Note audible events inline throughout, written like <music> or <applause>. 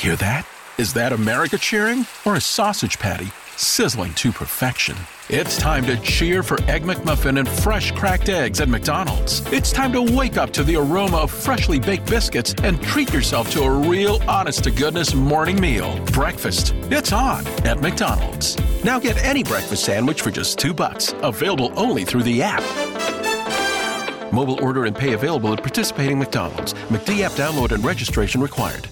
Hear that? Is that America cheering or a sausage patty sizzling to perfection? It's time to cheer for Egg McMuffin and fresh cracked eggs at McDonald's. It's time to wake up to the aroma of freshly baked biscuits and treat yourself to a real honest to goodness morning meal. Breakfast. It's on at McDonald's. Now get any breakfast sandwich for just 2 bucks. Available only through the app. Mobile order and pay available at participating McDonald's. McD app download and registration required.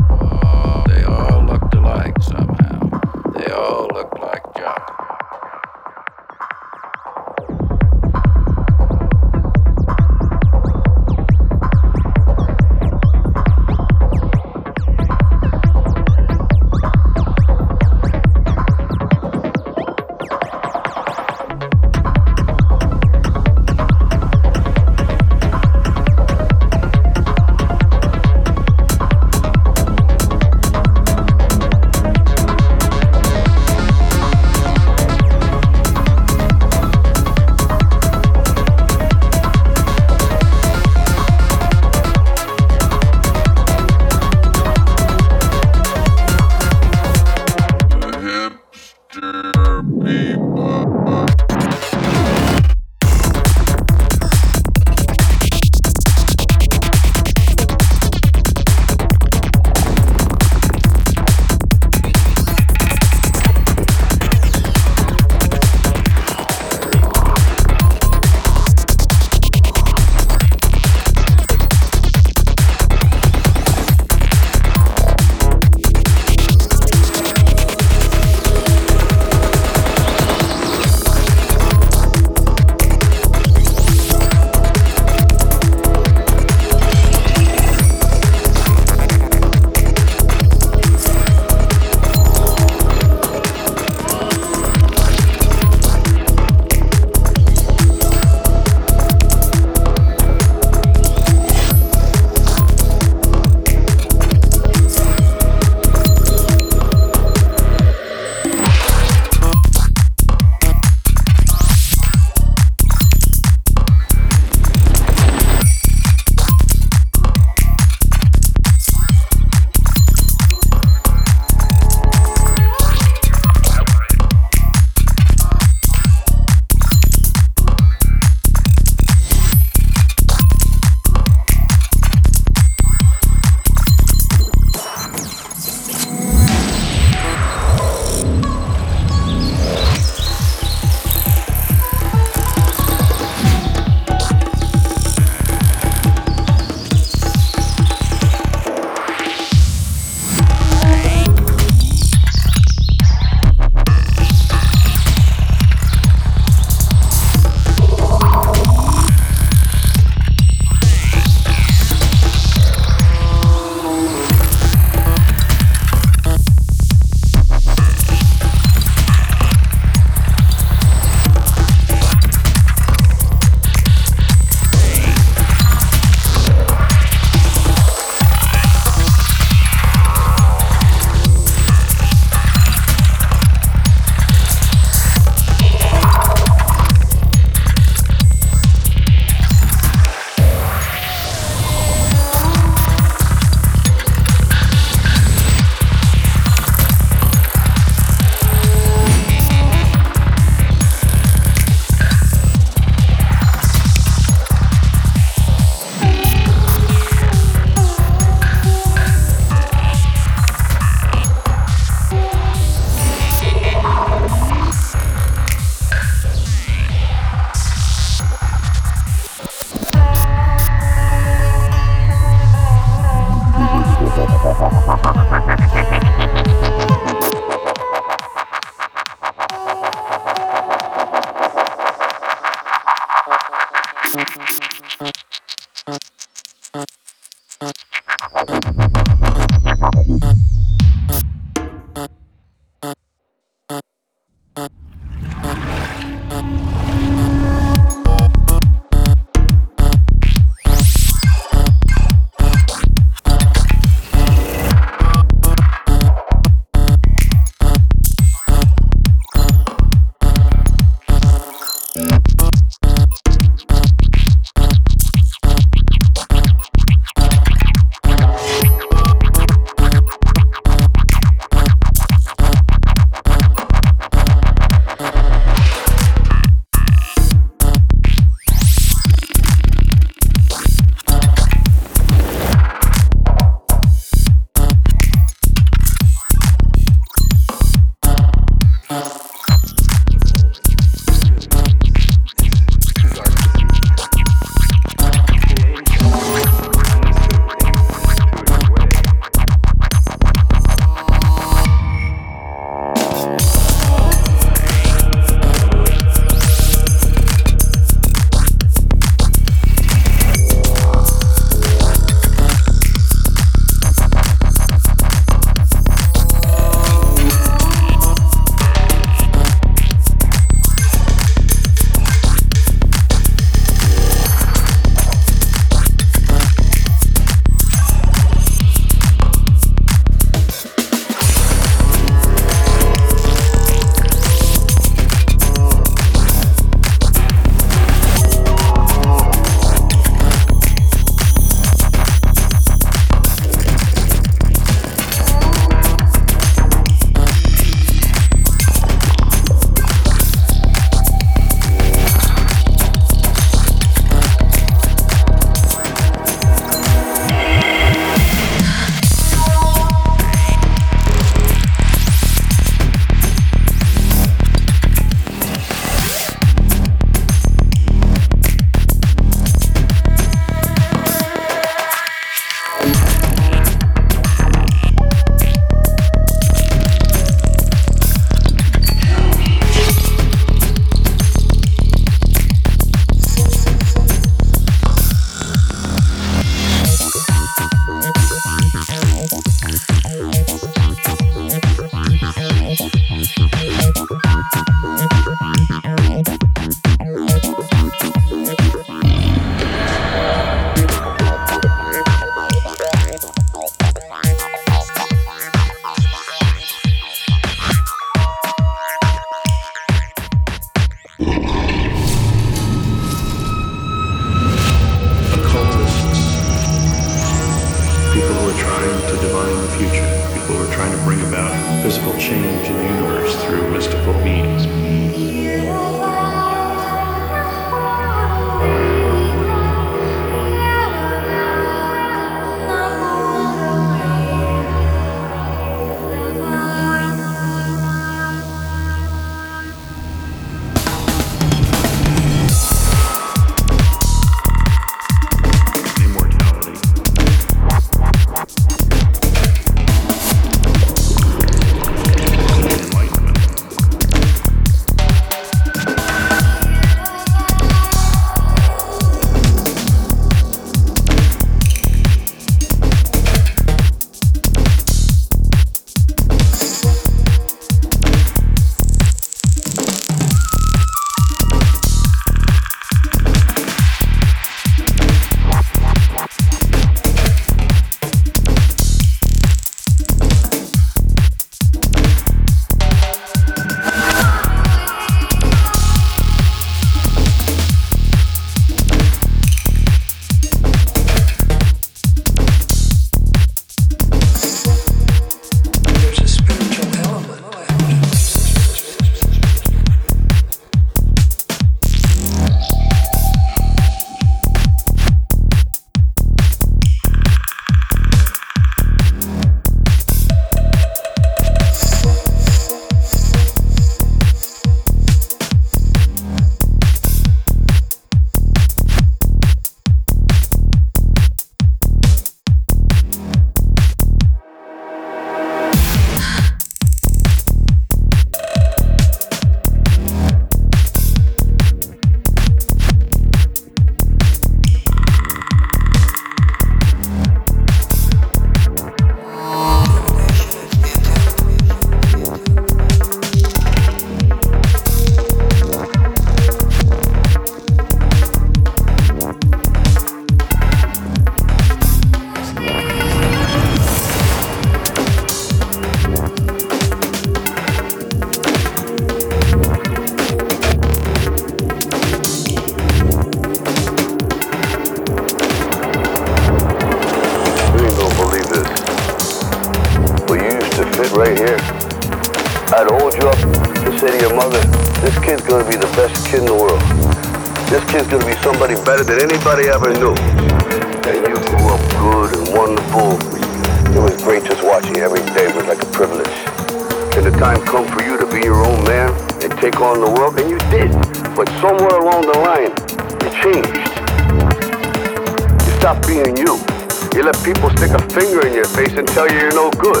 No good.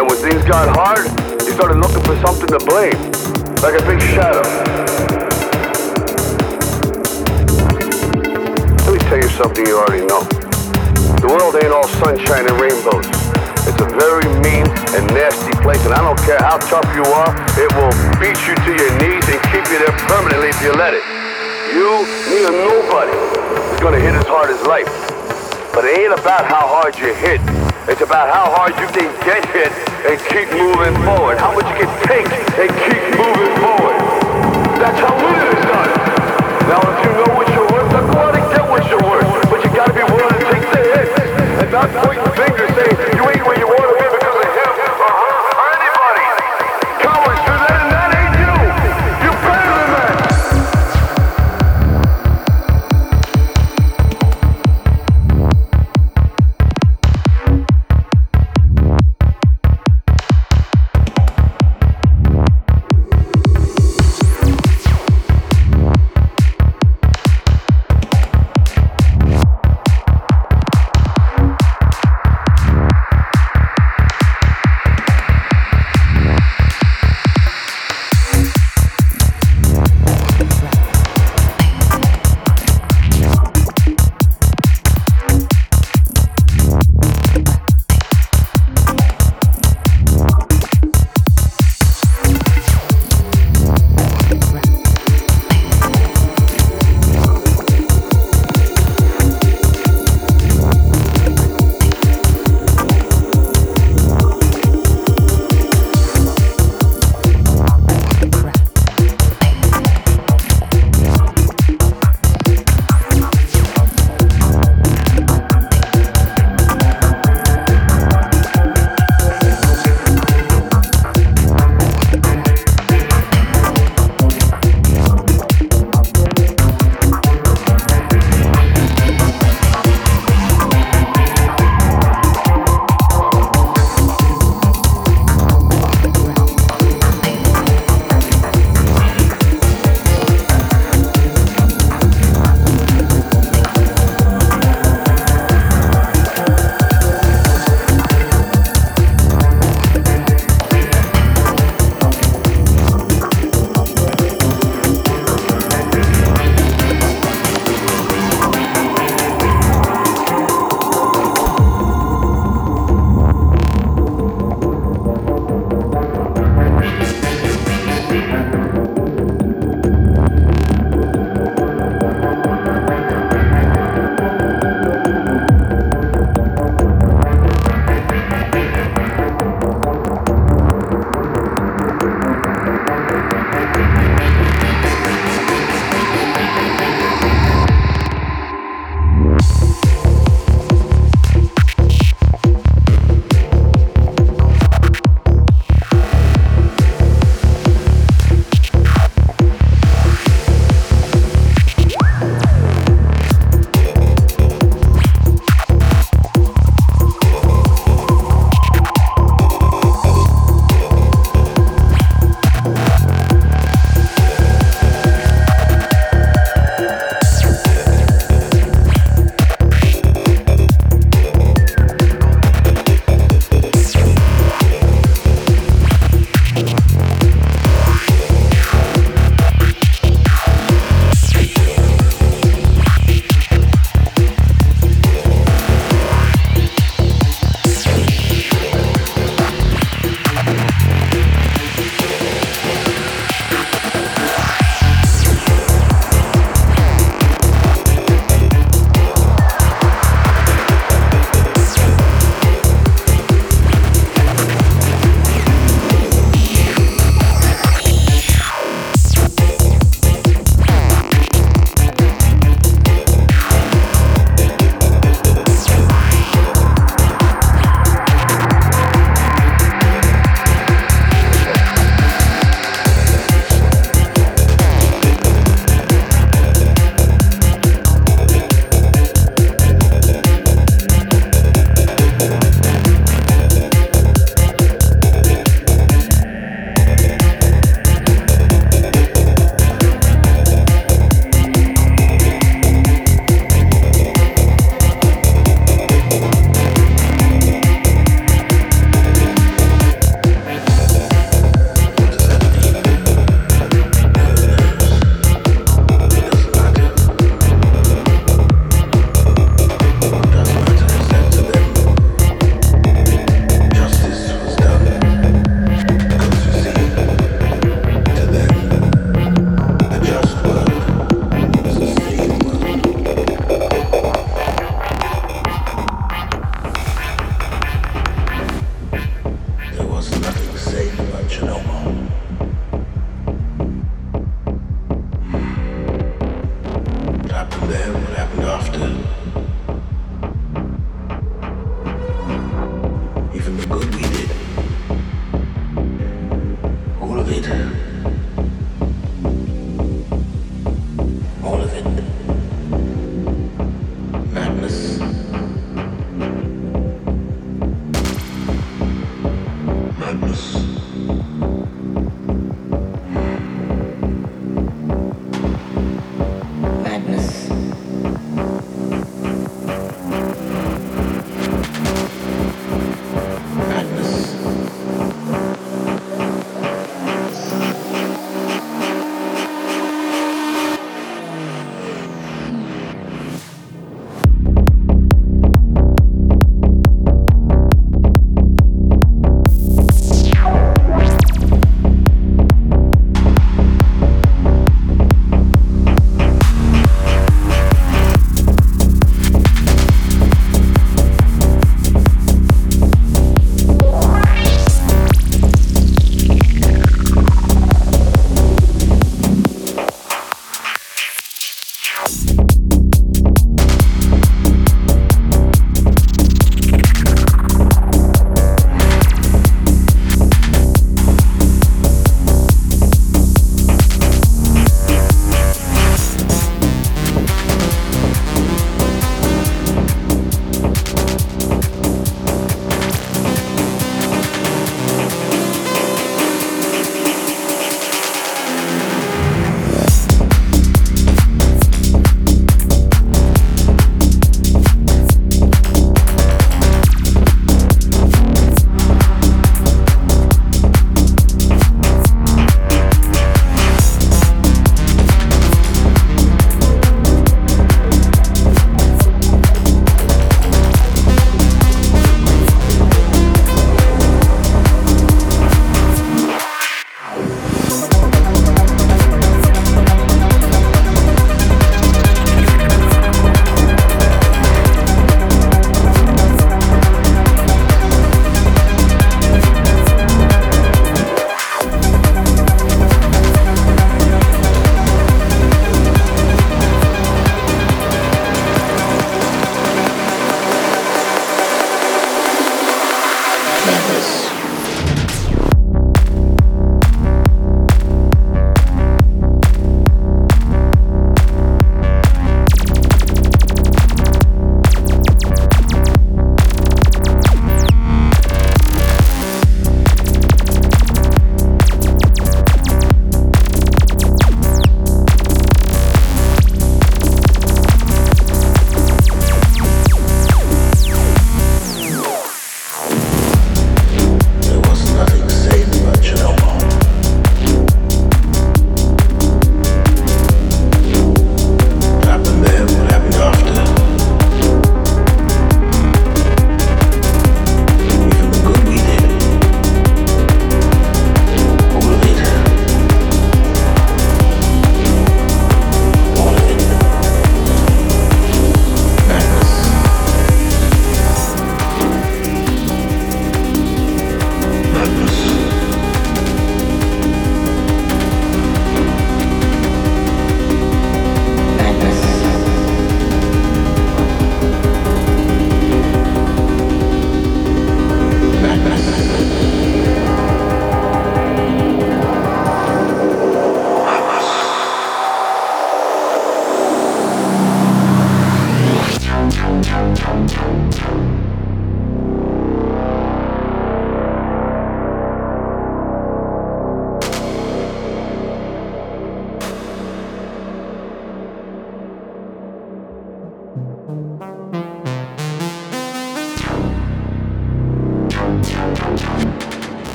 And when things got hard, you started looking for something to blame. Like a big shadow. Let me tell you something you already know. The world ain't all sunshine and rainbows. It's a very mean and nasty place, and I don't care how tough you are, it will beat you to your knees and keep you there permanently if you let it. You, me, or nobody is gonna hit as hard as life. But it ain't about how hard you hit. It's about how hard you can get hit and keep moving forward. How much you can take and keep moving forward. That's how winning is done. Now, if you know what you're worth, then go out and get what you're worth. But you gotta be willing to take the hits and not point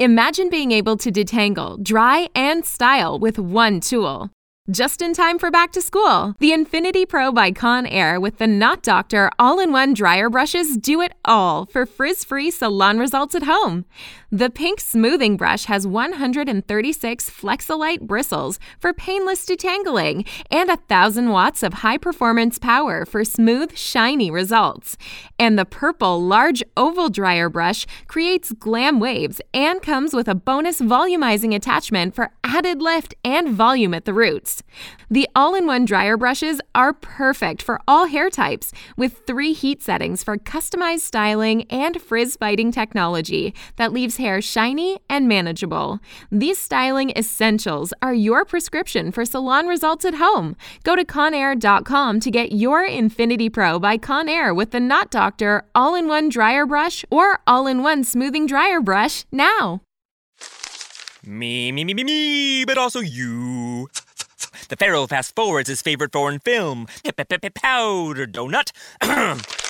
Imagine being able to detangle, dry, and style with one tool. Just in time for back to school, the Infinity Pro by Conair with the Knot Doctor all in one dryer brushes do it all for frizz free salon results at home. The pink smoothing brush has 136 Flexolite bristles for painless detangling and 1,000 watts of high performance power for smooth, shiny results. And the purple large oval dryer brush creates glam waves and comes with a bonus volumizing attachment for added lift and volume at the roots. The all in one dryer brushes are perfect for all hair types with three heat settings for customized styling and frizz fighting technology that leaves hair shiny and manageable. These styling essentials are your prescription for salon results at home. Go to conair.com to get your Infinity Pro by Conair with the Knot Doctor all in one dryer brush or all in one smoothing dryer brush now. Me, me, me, me, me, but also you. The Pharaoh fast forwards his favorite foreign film, Powder Donut. <clears throat>